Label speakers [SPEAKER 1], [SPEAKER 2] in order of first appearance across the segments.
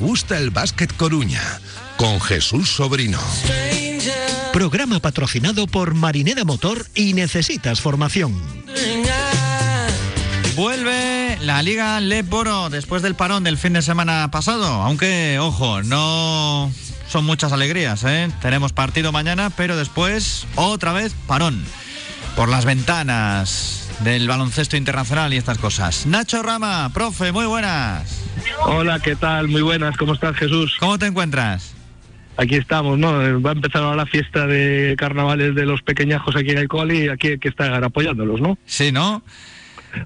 [SPEAKER 1] Gusta el básquet Coruña con Jesús Sobrino.
[SPEAKER 2] Programa patrocinado por Marinera Motor y Necesitas Formación.
[SPEAKER 3] Vuelve la Liga Leporo después del parón del fin de semana pasado, aunque, ojo, no son muchas alegrías, ¿eh? Tenemos partido mañana, pero después otra vez parón por las ventanas del baloncesto internacional y estas cosas. Nacho Rama, profe, muy buenas.
[SPEAKER 4] Hola, ¿qué tal? Muy buenas, ¿cómo estás Jesús?
[SPEAKER 3] ¿Cómo te encuentras?
[SPEAKER 4] Aquí estamos, ¿no? Va a empezar ahora la fiesta de carnavales de los pequeñajos aquí en el cole y aquí hay que estar apoyándolos, ¿no?
[SPEAKER 3] Sí, ¿no?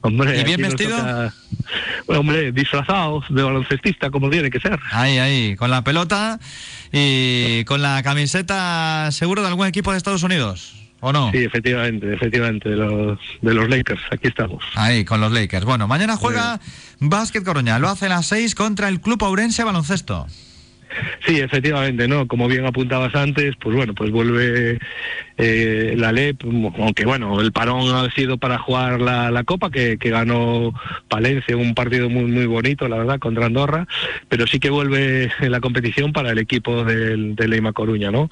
[SPEAKER 4] Hombre,
[SPEAKER 3] ¿Y bien vestido?
[SPEAKER 4] toca- Bueno, hombre, disfrazados de baloncestista, como tiene que ser.
[SPEAKER 3] Ahí, ahí, con la pelota y con la camiseta seguro de algún equipo de Estados Unidos, ¿o no?
[SPEAKER 4] Sí, efectivamente, efectivamente, de los, de los Lakers, aquí estamos.
[SPEAKER 3] Ahí, con los Lakers. Bueno, mañana juega Básquet Coruña, lo hace a las 6 contra el Club Ourense Baloncesto.
[SPEAKER 4] Sí, efectivamente, ¿no? Como bien apuntabas antes, pues bueno, pues vuelve eh, la LEP, aunque bueno, el parón ha sido para jugar la, la Copa, que, que ganó Palencia, un partido muy muy bonito, la verdad, contra Andorra, pero sí que vuelve la competición para el equipo del, de Leima Coruña, ¿no?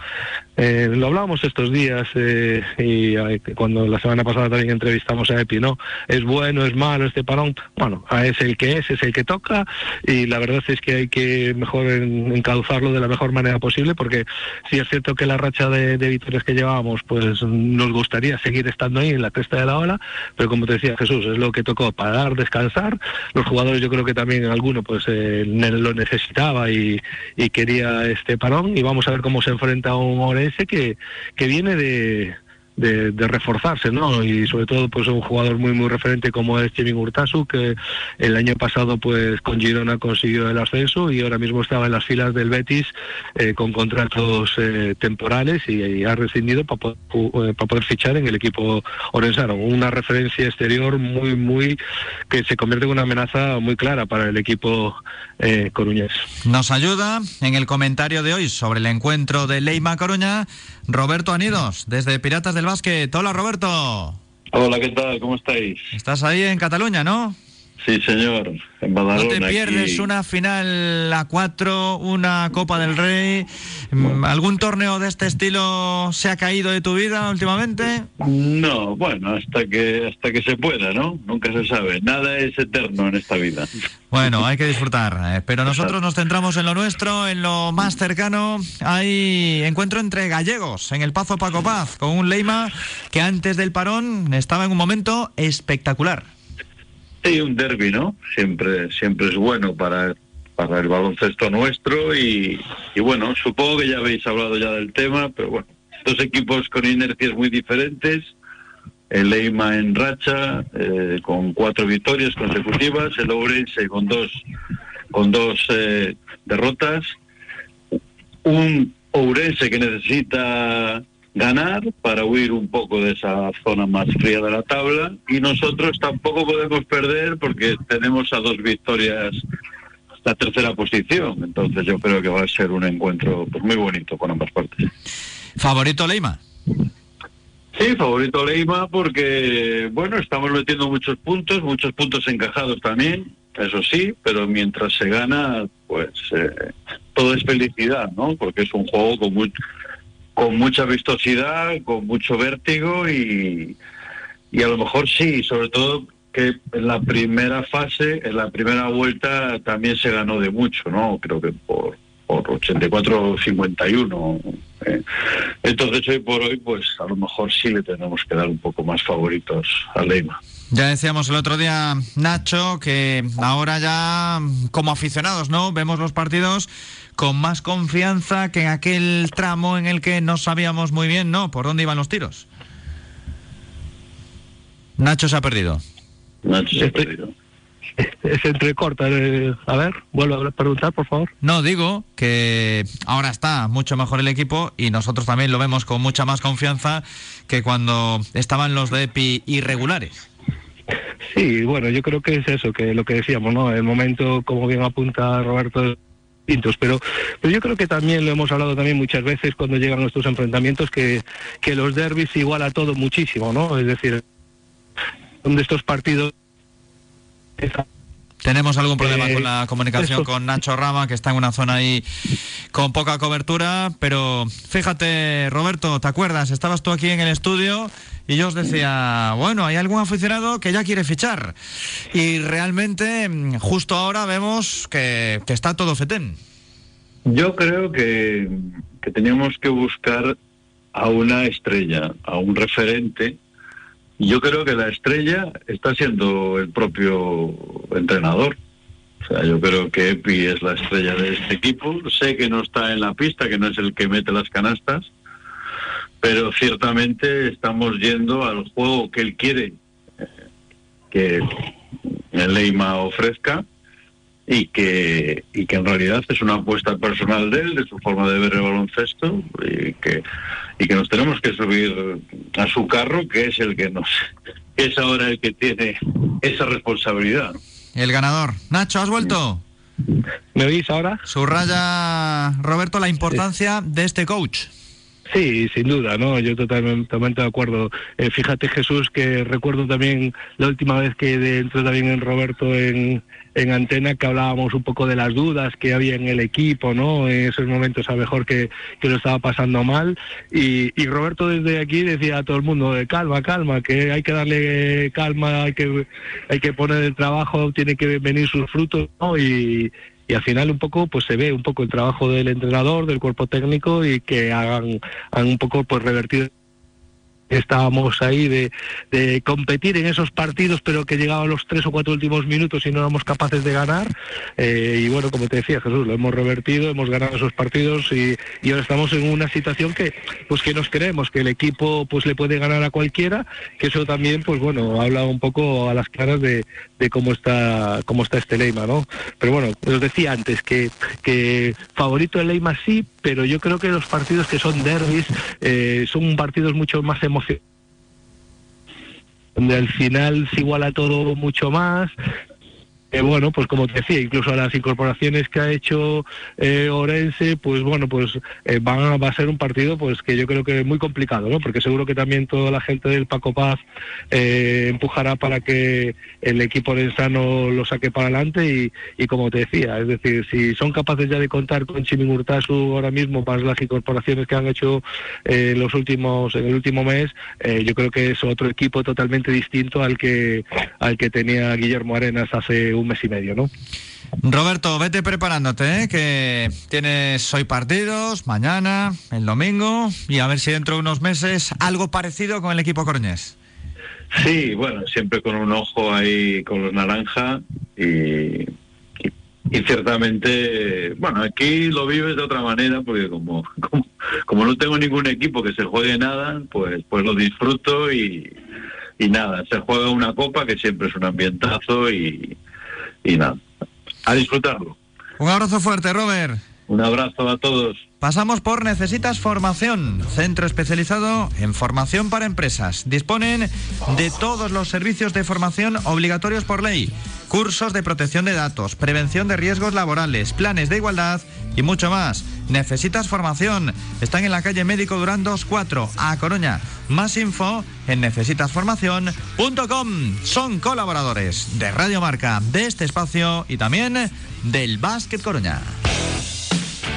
[SPEAKER 4] Eh, lo hablábamos estos días eh, y cuando la semana pasada también entrevistamos a Epi, ¿no? Es bueno, es malo este parón, bueno, es el que es, es el que toca y la verdad es que hay que mejor en- encauzarlo de la mejor manera posible porque sí es cierto que la racha de, de victorias que llevábamos pues nos gustaría seguir estando ahí en la cresta de la ola, pero como te decía Jesús, es lo que tocó para dar, descansar, los jugadores yo creo que también alguno pues eh, lo necesitaba y, y quería este parón y vamos a ver cómo se enfrenta a un Orense que, que viene de, de, de reforzarse, ¿no? Y sobre todo, pues un jugador muy, muy referente como es Kevin Urtasu, que el año pasado, pues con Girona consiguió el ascenso y ahora mismo estaba en las filas del Betis eh, con contratos eh, temporales y, y ha rescindido para poder, eh, pa poder fichar en el equipo orensano. Una referencia exterior muy, muy que se convierte en una amenaza muy clara para el equipo eh, coruñés.
[SPEAKER 3] Nos ayuda en el comentario de hoy sobre el encuentro de Leima Coruña, Roberto Anidos, desde Piratas del Básquet. Hola, Roberto.
[SPEAKER 5] Hola, ¿qué tal? ¿Cómo estáis?
[SPEAKER 3] Estás ahí en Cataluña, ¿no?
[SPEAKER 5] Sí, señor, en
[SPEAKER 3] No te pierdes
[SPEAKER 5] aquí.
[SPEAKER 3] una final a cuatro, una Copa del Rey. Mm, ¿Algún torneo de este estilo se ha caído de tu vida últimamente?
[SPEAKER 5] No, bueno, hasta que hasta que se pueda, ¿no? Nunca se sabe. Nada es eterno en esta vida.
[SPEAKER 3] Bueno, hay que disfrutar. eh, Pero nosotros nos centramos en lo nuestro, en lo más cercano. Hay encuentro entre gallegos en el Pazo Paco Paz, con un Leima que antes del parón estaba en un momento espectacular.
[SPEAKER 5] Sí, un derby, ¿no? Siempre siempre es bueno para para el baloncesto nuestro y, bueno, supongo que ya habéis hablado ya del tema, pero bueno, dos equipos con inercias muy diferentes. El Leima en racha, eh, con cuatro victorias consecutivas, el Ourense con dos, con dos eh, derrotas, un Ourense que necesita ganar para huir un poco de esa zona más fría de la tabla y nosotros tampoco podemos perder porque tenemos a dos victorias la tercera posición, entonces yo creo que va a ser un encuentro pues, muy bonito con ambas partes.
[SPEAKER 3] Favorito Leima.
[SPEAKER 5] Sí, favorito Leima porque, bueno, estamos metiendo muchos puntos, muchos puntos encajados también, eso sí, pero mientras se gana, pues eh, todo es felicidad, ¿no? Porque es un juego con, mu- con mucha vistosidad, con mucho vértigo y, y a lo mejor sí, sobre todo que en la primera fase, en la primera vuelta también se ganó de mucho, ¿no? Creo que por, por 84-51. eh. Entonces hoy por hoy, pues a lo mejor sí le tenemos que dar un poco más favoritos a Leima.
[SPEAKER 3] Ya decíamos el otro día, Nacho, que ahora ya como aficionados, ¿no? Vemos los partidos con más confianza que en aquel tramo en el que no sabíamos muy bien, ¿no? Por dónde iban los tiros. Nacho se ha perdido.
[SPEAKER 5] Nacho se ha perdido.
[SPEAKER 4] Se entrecorta. eh, a ver, vuelvo a preguntar, por favor.
[SPEAKER 3] No, digo que ahora está mucho mejor el equipo y nosotros también lo vemos con mucha más confianza que cuando estaban los de EPI irregulares.
[SPEAKER 4] Sí, bueno, yo creo que es eso, que lo que decíamos, ¿no? El momento, como bien apunta Roberto, distintos, pero, pero yo creo que también lo hemos hablado también muchas veces cuando llegan estos enfrentamientos, que, que los derbis iguala todo muchísimo, ¿no? Es decir, donde estos partidos
[SPEAKER 3] Tenemos algún problema
[SPEAKER 4] Eh,
[SPEAKER 3] con la comunicación con Nacho Rama, que está en una zona ahí con poca cobertura, pero fíjate, Roberto, ¿te acuerdas? Estabas tú aquí en el estudio y yo os decía, bueno, hay algún aficionado que ya quiere fichar. Y realmente, mm, justo ahora vemos que, que está todo fetén.
[SPEAKER 5] Yo creo que, que teníamos que buscar a una estrella, a un referente. Y Yo creo que la estrella está siendo el propio entrenador. O sea, yo creo que Epi es la estrella de este equipo. Sé que no está en la pista, que no es el que mete las canastas, pero ciertamente estamos yendo al juego que él quiere que el Leima ofrezca y que, y que en realidad es una apuesta personal de él, de su forma de ver el baloncesto, y que, y que nos tenemos que subir a su carro, que es el que nos, que es ahora el que tiene esa responsabilidad.
[SPEAKER 3] El ganador. Nacho, ¿has vuelto?
[SPEAKER 4] ¿Me oís ahora?
[SPEAKER 3] Subraya, Roberto, la importancia de este coach.
[SPEAKER 4] Sí, sin duda, ¿no? Yo totalmente, totalmente de acuerdo. Eh, fíjate, Jesús, que recuerdo también la última vez que entró también en Roberto en, en Antena, que hablábamos un poco de las dudas que había en el equipo, ¿no? En esos momentos a lo mejor que, que lo estaba pasando mal. Y, y Roberto desde aquí decía a todo el mundo, eh, calma, calma, que hay que darle calma, hay que, hay que poner el trabajo, tiene que venir sus frutos, ¿no? Y, y al final un poco pues se ve un poco el trabajo del entrenador, del cuerpo técnico y que hagan, un poco pues revertir estábamos ahí de, de competir en esos partidos pero que llegaban los tres o cuatro últimos minutos y no éramos capaces de ganar. Eh, y bueno como te decía Jesús lo hemos revertido hemos ganado esos partidos y, y ahora estamos en una situación que pues que nos creemos que el equipo pues le puede ganar a cualquiera que eso también pues bueno habla un poco a las claras de, de cómo está cómo está este Leima no pero bueno os decía antes que que favorito el Leima sí pero yo creo que los partidos que son derbis eh, son partidos mucho más emocionantes donde al final se iguala todo mucho más. Eh, bueno, pues como te decía, incluso las incorporaciones que ha hecho eh, Orense, pues bueno, pues eh, van a, va a ser un partido pues que yo creo que es muy complicado, ¿no? Porque seguro que también toda la gente del Paco Paz eh, empujará para que el equipo orensano lo saque para adelante y, y como te decía, es decir, si son capaces ya de contar con Chimi Murtasu ahora mismo para las incorporaciones que han hecho eh, los últimos en el último mes, yo creo que es otro equipo totalmente distinto al que al que tenía Guillermo Arenas hace un mes y medio, ¿no?
[SPEAKER 3] Roberto, vete preparándote, ¿eh? que tienes hoy partidos, mañana, el domingo, y a ver si dentro de unos meses algo parecido con el equipo coruñés.
[SPEAKER 5] Sí, bueno, siempre con un ojo ahí con los naranja y, y, y ciertamente, bueno, aquí lo vives de otra manera porque como, como, como no tengo ningún equipo que se juegue nada, pues, pues lo disfruto y, y nada, se juega una copa que siempre es un ambientazo y, y nada, a disfrutarlo.
[SPEAKER 3] Un abrazo fuerte, Robert.
[SPEAKER 5] Un abrazo a todos.
[SPEAKER 3] Pasamos por Necesitas Formación, centro especializado en formación para empresas. Disponen de todos los servicios de formación obligatorios por ley, cursos de protección de datos, prevención de riesgos laborales, planes de igualdad y mucho más. Necesitas Formación. Están en la calle Médico Durán 24, a Coruña. Más info en necesitasformación.com. Son colaboradores de Radio Marca, de este espacio y también del Básquet Coruña.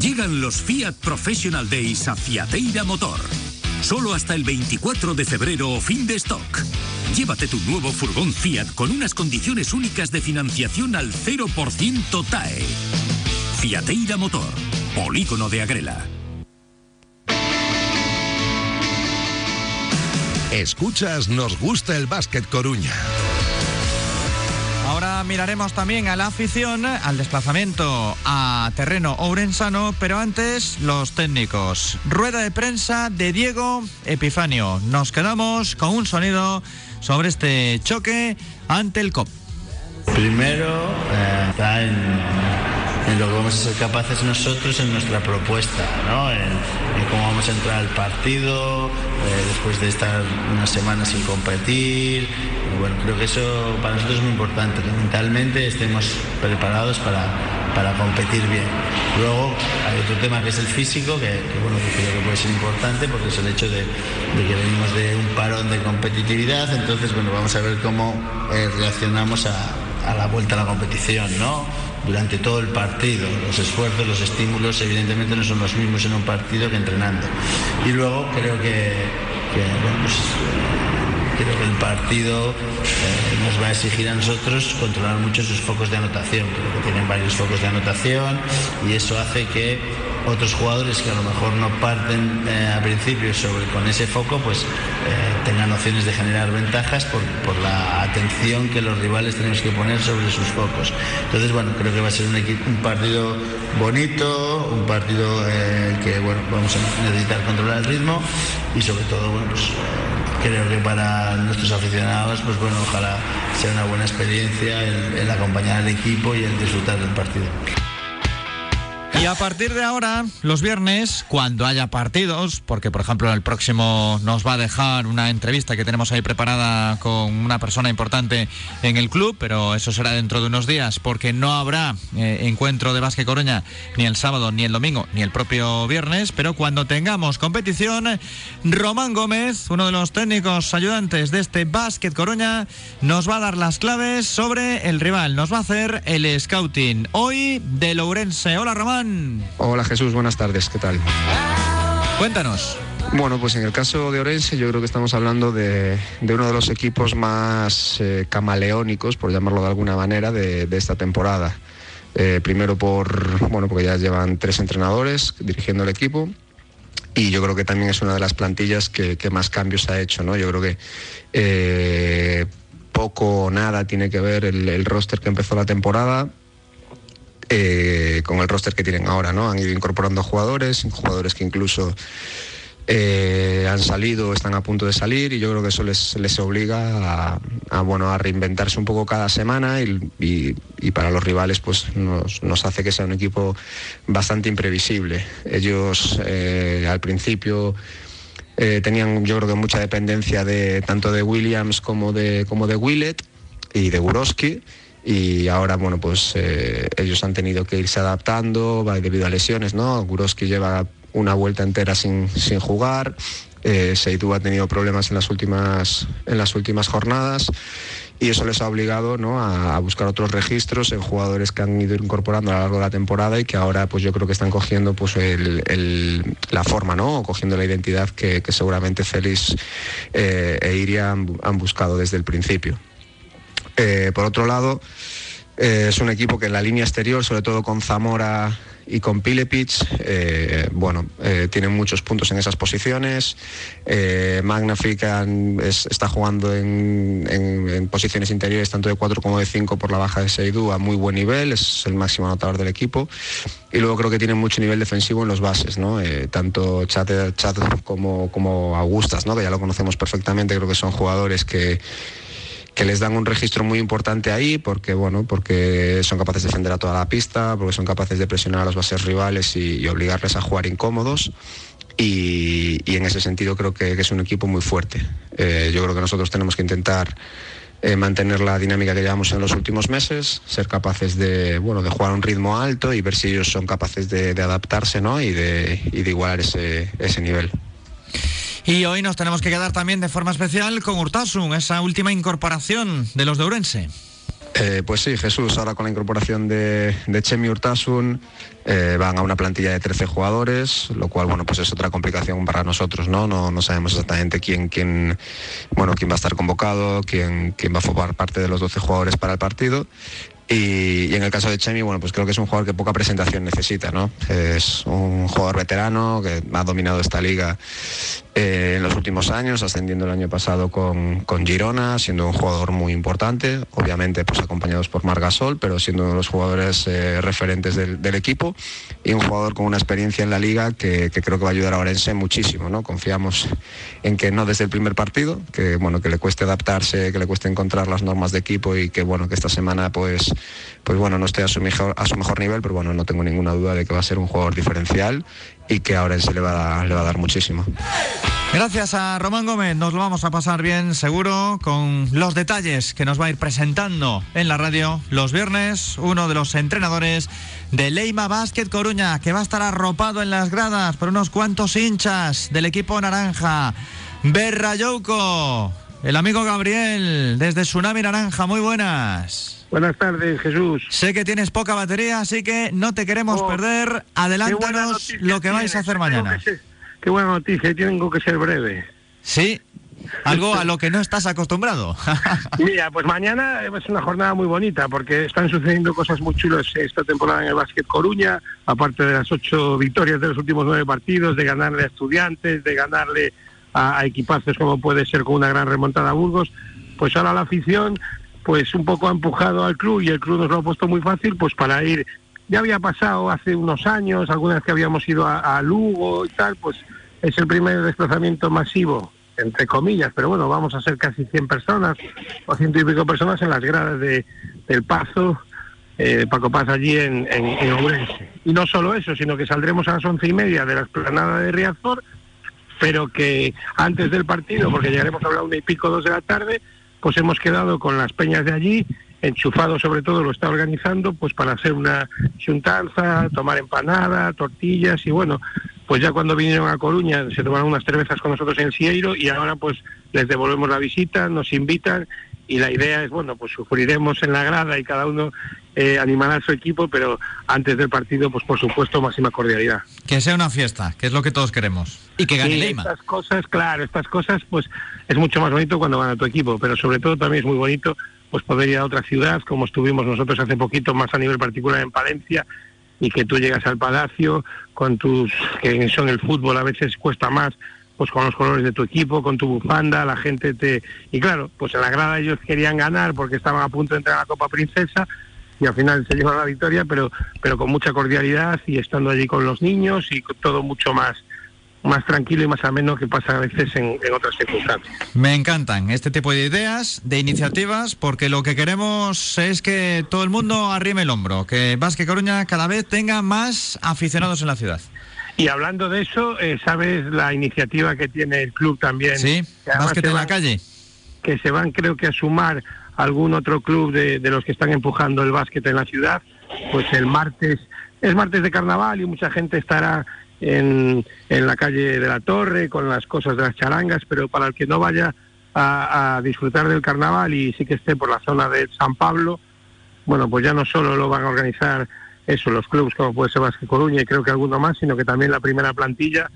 [SPEAKER 6] Llegan los Fiat Professional Days a Fiateira Motor. Solo hasta el 24 de febrero o fin de stock. Llévate tu nuevo furgón Fiat con unas condiciones únicas de financiación al 0% TAE. Fiateira Motor, polígono de Agrela.
[SPEAKER 1] Escuchas Nos gusta el básquet Coruña.
[SPEAKER 3] Ahora miraremos también a la afición, al desplazamiento a terreno ourensano, pero antes los técnicos. Rueda de prensa de Diego Epifanio. Nos quedamos con un sonido sobre este choque ante el COP.
[SPEAKER 7] Primero, eh, está en, en lo que vamos a ser capaces nosotros en nuestra propuesta, ¿no? en, cómo vamos a entrar al partido, eh, después de estar unas semanas sin competir. Bueno, creo que eso para nosotros es muy importante, que mentalmente estemos preparados para, para competir bien. Luego hay otro tema que es el físico, que, bueno, que creo que puede ser importante porque es el hecho de, de que venimos de un parón de competitividad, entonces bueno, vamos a ver cómo eh, reaccionamos a, a la vuelta a la competición, ¿no? Durante todo el partido. Los esfuerzos, los estímulos, evidentemente no son los mismos en un partido que entrenando. Y luego creo que, bueno, pues, creo que el partido eh, nos va a exigir a nosotros controlar mucho sus focos de anotación. Creo que tienen varios focos de anotación y eso hace que otros jugadores que a lo mejor no parten eh, a principio sobre, con ese foco, pues eh, tengan opciones de generar ventajas por, por, la atención que los rivales tenemos que poner sobre sus focos. Entonces, bueno, creo que va a ser un, partido bonito, un partido eh, que, bueno, vamos a necesitar controlar el ritmo y sobre todo, bueno, pues creo que para nuestros aficionados, pues bueno, ojalá sea una buena experiencia el, acompañar al equipo y el disfrutar del partido.
[SPEAKER 3] Y a partir de ahora, los viernes, cuando haya partidos, porque por ejemplo el próximo nos va a dejar una entrevista que tenemos ahí preparada con una persona importante en el club, pero eso será dentro de unos días, porque no habrá eh, encuentro de Básquet Coruña ni el sábado, ni el domingo, ni el propio viernes, pero cuando tengamos competición, Román Gómez, uno de los técnicos ayudantes de este Básquet Coruña, nos va a dar las claves sobre el rival, nos va a hacer el scouting hoy de Lourense. Hola Román.
[SPEAKER 8] Hola Jesús, buenas tardes, ¿qué tal?
[SPEAKER 3] Cuéntanos.
[SPEAKER 8] Bueno, pues en el caso de Orense yo creo que estamos hablando de, de uno de los equipos más eh, camaleónicos, por llamarlo de alguna manera, de, de esta temporada. Eh, primero por, bueno, porque ya llevan tres entrenadores dirigiendo el equipo y yo creo que también es una de las plantillas que, que más cambios ha hecho, ¿no? Yo creo que eh, poco o nada tiene que ver el, el roster que empezó la temporada, eh, con el roster que tienen ahora, ¿no? Han ido incorporando jugadores, jugadores que incluso eh, han salido, están a punto de salir y yo creo que eso les, obliga a, bueno, a reinventarse un poco cada semana y, para los rivales pues nos, hace que sea un equipo bastante imprevisible. Ellos eh, al principio tenían yo creo que mucha dependencia de tanto de Williams como de, como de Willett y de Guroski y ahora bueno pues eh, ellos han tenido que irse adaptando debido a lesiones no Guroski lleva una vuelta entera sin, sin jugar eh, ha tenido problemas en las últimas en las últimas jornadas y eso les ha obligado ¿no? a, buscar otros registros en jugadores que han ido incorporando a lo largo de la temporada y que ahora pues yo creo que están cogiendo pues el, la forma ¿no? cogiendo la identidad que, seguramente Félix eh, e Iria han buscado desde el principio. Eh, por otro lado, eh, es un equipo que en la línea exterior, sobre todo con Zamora y con Pilepic, eh, bueno, tienen muchos puntos en esas posiciones. Eh, Magnific es, está jugando en, posiciones interiores tanto de 4 como de 5 por la baja de Seidú a muy buen nivel, es el máximo anotador del equipo. Y luego creo que tienen mucho nivel defensivo en los bases, ¿no? Tanto Chad como, como Augustas, ¿no? que ya lo conocemos perfectamente, creo que son jugadores que que les dan un registro muy importante ahí porque bueno porque son capaces de defender a toda la pista porque son capaces de presionar a los bases rivales y, obligarles a jugar incómodos y, en ese sentido creo que, es un equipo muy fuerte eh, yo creo que nosotros tenemos que intentar eh, mantener la dinámica que llevamos en los últimos meses, ser capaces de, bueno, de jugar a un ritmo alto y ver si ellos son capaces de, adaptarse ¿no? y, de, igualar ese nivel.
[SPEAKER 3] Y hoy nos tenemos que quedar también de forma especial con Urtasun, esa última incorporación de los de Urense.
[SPEAKER 8] Eh, pues sí, Jesús, ahora con la incorporación de, de Chemi Urtasun eh, van a una plantilla de 13 jugadores, lo cual bueno, pues es otra complicación para nosotros, ¿no? No, no sabemos exactamente quién, quién, bueno, quién va a estar convocado, quién, quién va a formar parte de los 12 jugadores para el partido. Y, en el caso de Chemi, bueno, pues creo que es un jugador que poca presentación necesita, ¿no? Es un jugador veterano que ha dominado esta liga eh, en los últimos años, ascendiendo el año pasado con, Girona, siendo un jugador muy importante, obviamente pues acompañados por Margasol, pero siendo uno de los jugadores eh, referentes del, equipo y un jugador con una experiencia en la liga que, creo que va a ayudar a Orense muchísimo, ¿no? Confiamos en que no desde el primer partido, que bueno, que le cueste adaptarse, que le cueste encontrar las normas de equipo y que bueno, que esta semana pues pues bueno, no esté a su mejor, nivel, pero bueno, no tengo ninguna duda de que va a ser un jugador diferencial y que ahora va, a, le va a dar muchísimo.
[SPEAKER 3] Gracias a Román Gómez, nos lo vamos a pasar bien seguro con los detalles que nos va a ir presentando en la radio los viernes, uno de los entrenadores de Leima Basket Coruña, que va a estar arropado en las gradas por unos cuantos hinchas del equipo naranja. Berrayouco, el amigo Gabriel, desde Tsunami Naranja, muy buenas.
[SPEAKER 9] Buenas tardes, Jesús.
[SPEAKER 3] Sé que tienes poca batería, así que no te queremos oh, perder. Adelántanos lo que vais a hacer mañana.
[SPEAKER 9] qué buena noticia, tengo que ser breve.
[SPEAKER 3] Sí, algo a lo que no estás acostumbrado.
[SPEAKER 9] Mira, pues mañana es una jornada muy bonita porque están sucediendo cosas muy chulas esta temporada en el básquet Coruña, aparte de las ocho victorias de los últimos nueve partidos, de ganarle a estudiantes, de ganarle a, a equipazos como puede ser con una gran remontada a Burgos, pues ahora la afición pues un poco ha empujado al club y el club nos lo ha puesto muy fácil pues para ir ya había pasado hace unos años algunas que habíamos ido a, Lugo y tal pues es el primer desplazamiento masivo entre comillas pero bueno vamos a ser casi 100 personas o ciento y pico personas en las gradas de, del Pazo eh, Paco Paz allí en, en, Ourense. Y no solo eso, sino que saldremos a las once y media de la esplanada de Riazor, pero que antes del partido, porque llegaremos a la una y pico, dos de la tarde, pues hemos quedado con las peñas de allí, enchufado sobre todo lo está organizando, pues para hacer una chuntanza, tomar empanada, tortillas y bueno, pues ya cuando vinieron a Coruña se tomaron unas cervezas con nosotros en Sieiro y ahora pues les devolvemos la visita, nos invitan y la idea es, bueno, pues sufriremos en la grada y cada uno eh, animará a su equipo, pero antes del partido, pues por supuesto, máxima cordialidad.
[SPEAKER 3] Que sea una fiesta, que es lo que todos queremos. Y que gane Leima.
[SPEAKER 9] Estas cosas, claro, estas cosas, pues es mucho más bonito cuando van a tu equipo, pero sobre todo también es muy bonito pues poder ir a otra ciudad, como estuvimos nosotros hace poquito, más a nivel particular en Palencia, y que tú llegas al palacio con tus, que son el fútbol a veces cuesta más, pues con los colores de tu equipo, con tu bufanda, la gente te... Y claro, pues en la grada ellos querían ganar porque estaban a punto de entrar a la Copa Princesa y al final se llevan la victoria, pero, pero con mucha cordialidad y estando allí con los niños y todo mucho más más tranquilo y más ameno que pasa a veces en, en, otras circunstancias.
[SPEAKER 3] Me encantan este tipo de ideas, de iniciativas, porque lo que queremos es que todo el mundo arrime el hombro, que Vasque Coruña cada vez tenga más aficionados en la ciudad.
[SPEAKER 9] Y hablando de eso, eh, ¿sabes la iniciativa que tiene el club también?
[SPEAKER 3] Sí, básquet en la calle.
[SPEAKER 9] Que se van creo que a sumar algún otro club de, los que están empujando el básquet en la ciudad, pues el martes, es martes de carnaval y mucha gente estará en, en la calle de la Torre con las cosas de las charangas, pero para el que no vaya a, a disfrutar del carnaval y sí que esté por la zona de San Pablo, bueno, pues ya no solo lo van a organizar eso, los clubes como puede ser Vasque Coruña y creo que alguno más, sino que también la primera plantilla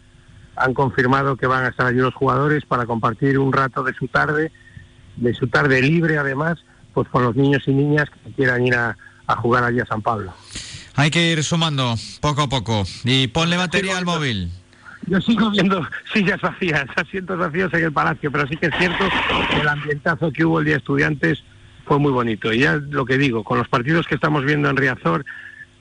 [SPEAKER 9] han confirmado que van a estar allí los jugadores para compartir un rato de su tarde, de su tarde libre además, pues con los niños y niñas que quieran ir a, jugar allí a San Pablo.
[SPEAKER 3] Hay que ir sumando poco a poco y ponle batería al móvil.
[SPEAKER 9] Yo sigo viendo sillas vacías, asientos vacíos en el palacio, pero sí que es cierto que el ambientazo que hubo el día de estudiantes fue muy bonito. Y ya lo que digo, con los partidos que estamos viendo en Riazor,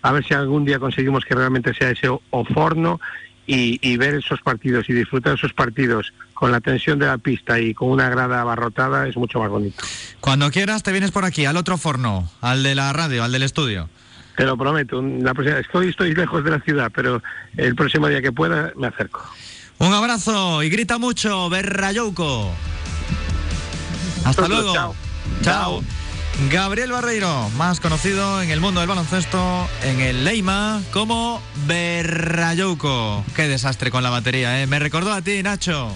[SPEAKER 9] a ver si algún día conseguimos que realmente sea ese oforno y, y ver esos partidos y disfrutar esos partidos con la tensión de la pista y con una grada abarrotada es mucho más bonito.
[SPEAKER 3] Cuando quieras te vienes por aquí, al otro forno, al de la radio, al del estudio.
[SPEAKER 9] Te lo prometo, la próxima, estoy, estoy lejos de la ciudad, pero el próximo día que pueda me acerco.
[SPEAKER 3] Un abrazo y grita mucho, Berrayouco. Hasta luego.
[SPEAKER 9] Chao.
[SPEAKER 3] Chao. Gabriel Barreiro, más conocido en el mundo del baloncesto, en el Leima, como Berrayouco. Qué desastre con la batería, ¿eh? Me recordó a ti, Nacho.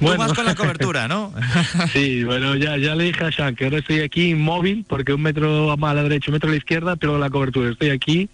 [SPEAKER 3] Tú vas con la cobertura, ¿no?
[SPEAKER 4] sí, bueno, ya, ya le dije a Sean que ahora estoy aquí inmóvil, porque un metro a la derecha, un metro a la izquierda, pero la cobertura. Estoy aquí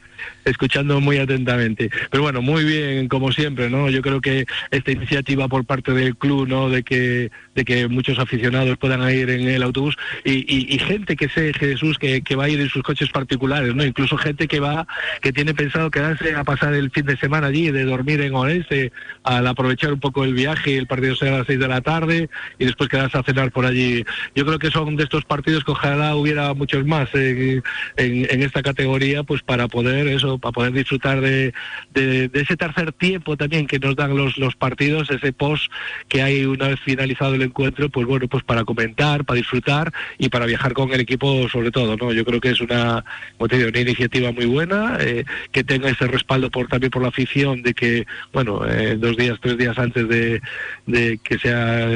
[SPEAKER 4] escuchando muy atentamente. Pero bueno, muy bien, como siempre, ¿no? Yo creo que esta iniciativa por parte del club, ¿no? De que, de que muchos aficionados puedan ir en el autobús y, gente que sé, Jesús, que, va a ir en sus coches particulares, ¿no? Incluso gente que va, que tiene pensado quedarse a pasar el fin de semana allí, de dormir en Orense, al aprovechar un poco el viaje, el partido será a las seis de la tarde y después quedarse a cenar por allí. Yo creo que son de estos partidos que ojalá hubiera muchos más en, en esta categoría, pues para poder eso, para poder disfrutar de, de, ese tercer tiempo también que nos dan los, los partidos, ese post que hay una vez finalizado el encuentro, pues bueno, pues para comentar, para disfrutar y para viajar con el equipo sobre todo, ¿no? Yo creo que es una, una iniciativa muy buena, eh, que tenga ese respaldo por también por la afición de que, bueno, eh, dos días, tres días antes de, de que sea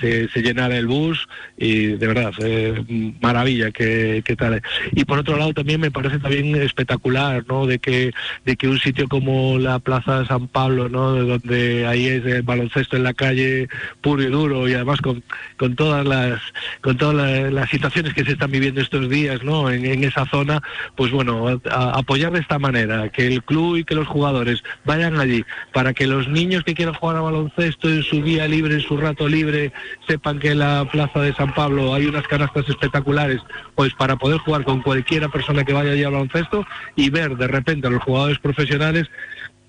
[SPEAKER 4] se, se, llenara el bus y de verdad, eh, maravilla que, que tal. Y por otro lado también me parece también espectacular, ¿no? De que, de que un sitio como la Plaza de San Pablo, ¿no? De donde ahí es el baloncesto en la calle puro y duro y además con, con todas las con todas las, situaciones que se están viviendo estos días, ¿no? En, esa zona, pues bueno, apoyar de esta manera, que el club y que los jugadores vayan allí para que los niños que quieran jugar a baloncesto en su día libre, en su rato libre, sepan que en la Plaza de San Pablo hay unas canastas espectaculares, pues para poder jugar con cualquiera persona que vaya allí a baloncesto y ver de repente a los jugadores profesionales,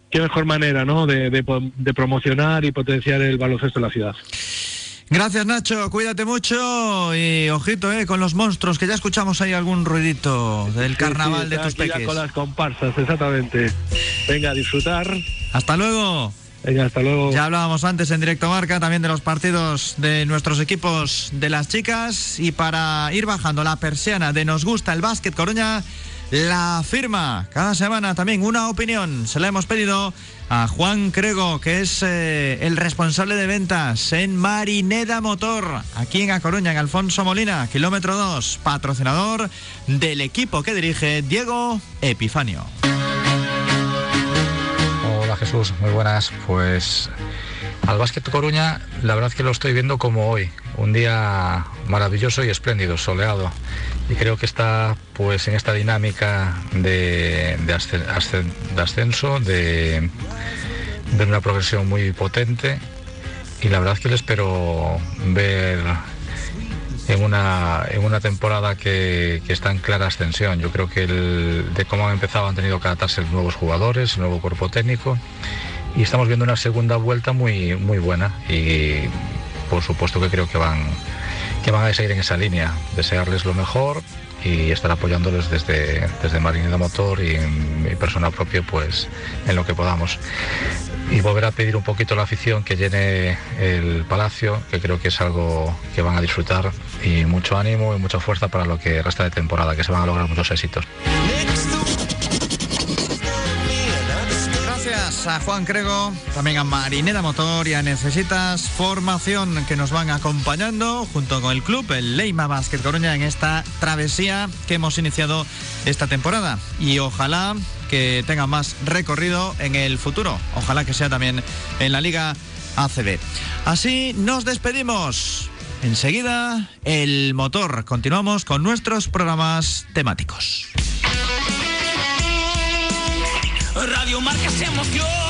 [SPEAKER 4] qué mejor manera ¿no? de, promocionar y potenciar el baloncesto en la ciudad.
[SPEAKER 3] Gracias Nacho, cuídate mucho y ojito eh, con los monstruos, que ya escuchamos ahí algún ruidito del carnaval de tus peques.
[SPEAKER 4] con las comparsas, exactamente. Venga, a disfrutar.
[SPEAKER 3] Hasta luego.
[SPEAKER 4] Venga, hasta luego.
[SPEAKER 3] Ya hablábamos antes en directo marca también de los partidos de nuestros equipos de las chicas y para ir bajando la persiana de Nos gusta el básquet Coruña la firma. Cada semana también una opinión. Se la hemos pedido a Juan Crego, que es eh, el responsable de ventas en Marineda Motor, aquí en A Coruña, en Alfonso Molina, kilómetro 2, patrocinador del equipo que dirige Diego Epifanio.
[SPEAKER 10] Hola Jesús, muy buenas. Pues al Básquet Coruña, la verdad que lo estoy viendo como hoy, un día maravilloso y espléndido, soleado. Y creo que está pues en esta dinámica de, ascenso, de, una progresión muy potente. Y la verdad que le espero ver en una, en una temporada que, está en clara ascensión. Yo creo que de cómo han empezado han tenido que adaptarse nuevos jugadores, el nuevo cuerpo técnico y estamos viendo una segunda vuelta muy, muy buena y por supuesto que creo que van, que van a seguir en esa línea, desearles lo mejor y estar apoyándoles desde, desde Marinida Motor y en mi persona propia pues en lo que podamos. Y volver a pedir un poquito la afición que llene el palacio, que creo que es algo que van a disfrutar y mucho ánimo y mucha fuerza para lo que resta de temporada, que se van a lograr muchos éxitos.
[SPEAKER 3] A Juan Crego, también a Marinera Motor y a Necesitas Formación que nos van acompañando junto con el club, el Leima Basket Coruña, en esta travesía que hemos iniciado esta temporada. Y ojalá que tenga más recorrido en el futuro. Ojalá que sea también en la Liga ACB. Así nos despedimos. Enseguida, el motor. Continuamos con nuestros programas temáticos.
[SPEAKER 11] Radio Marca se emoción.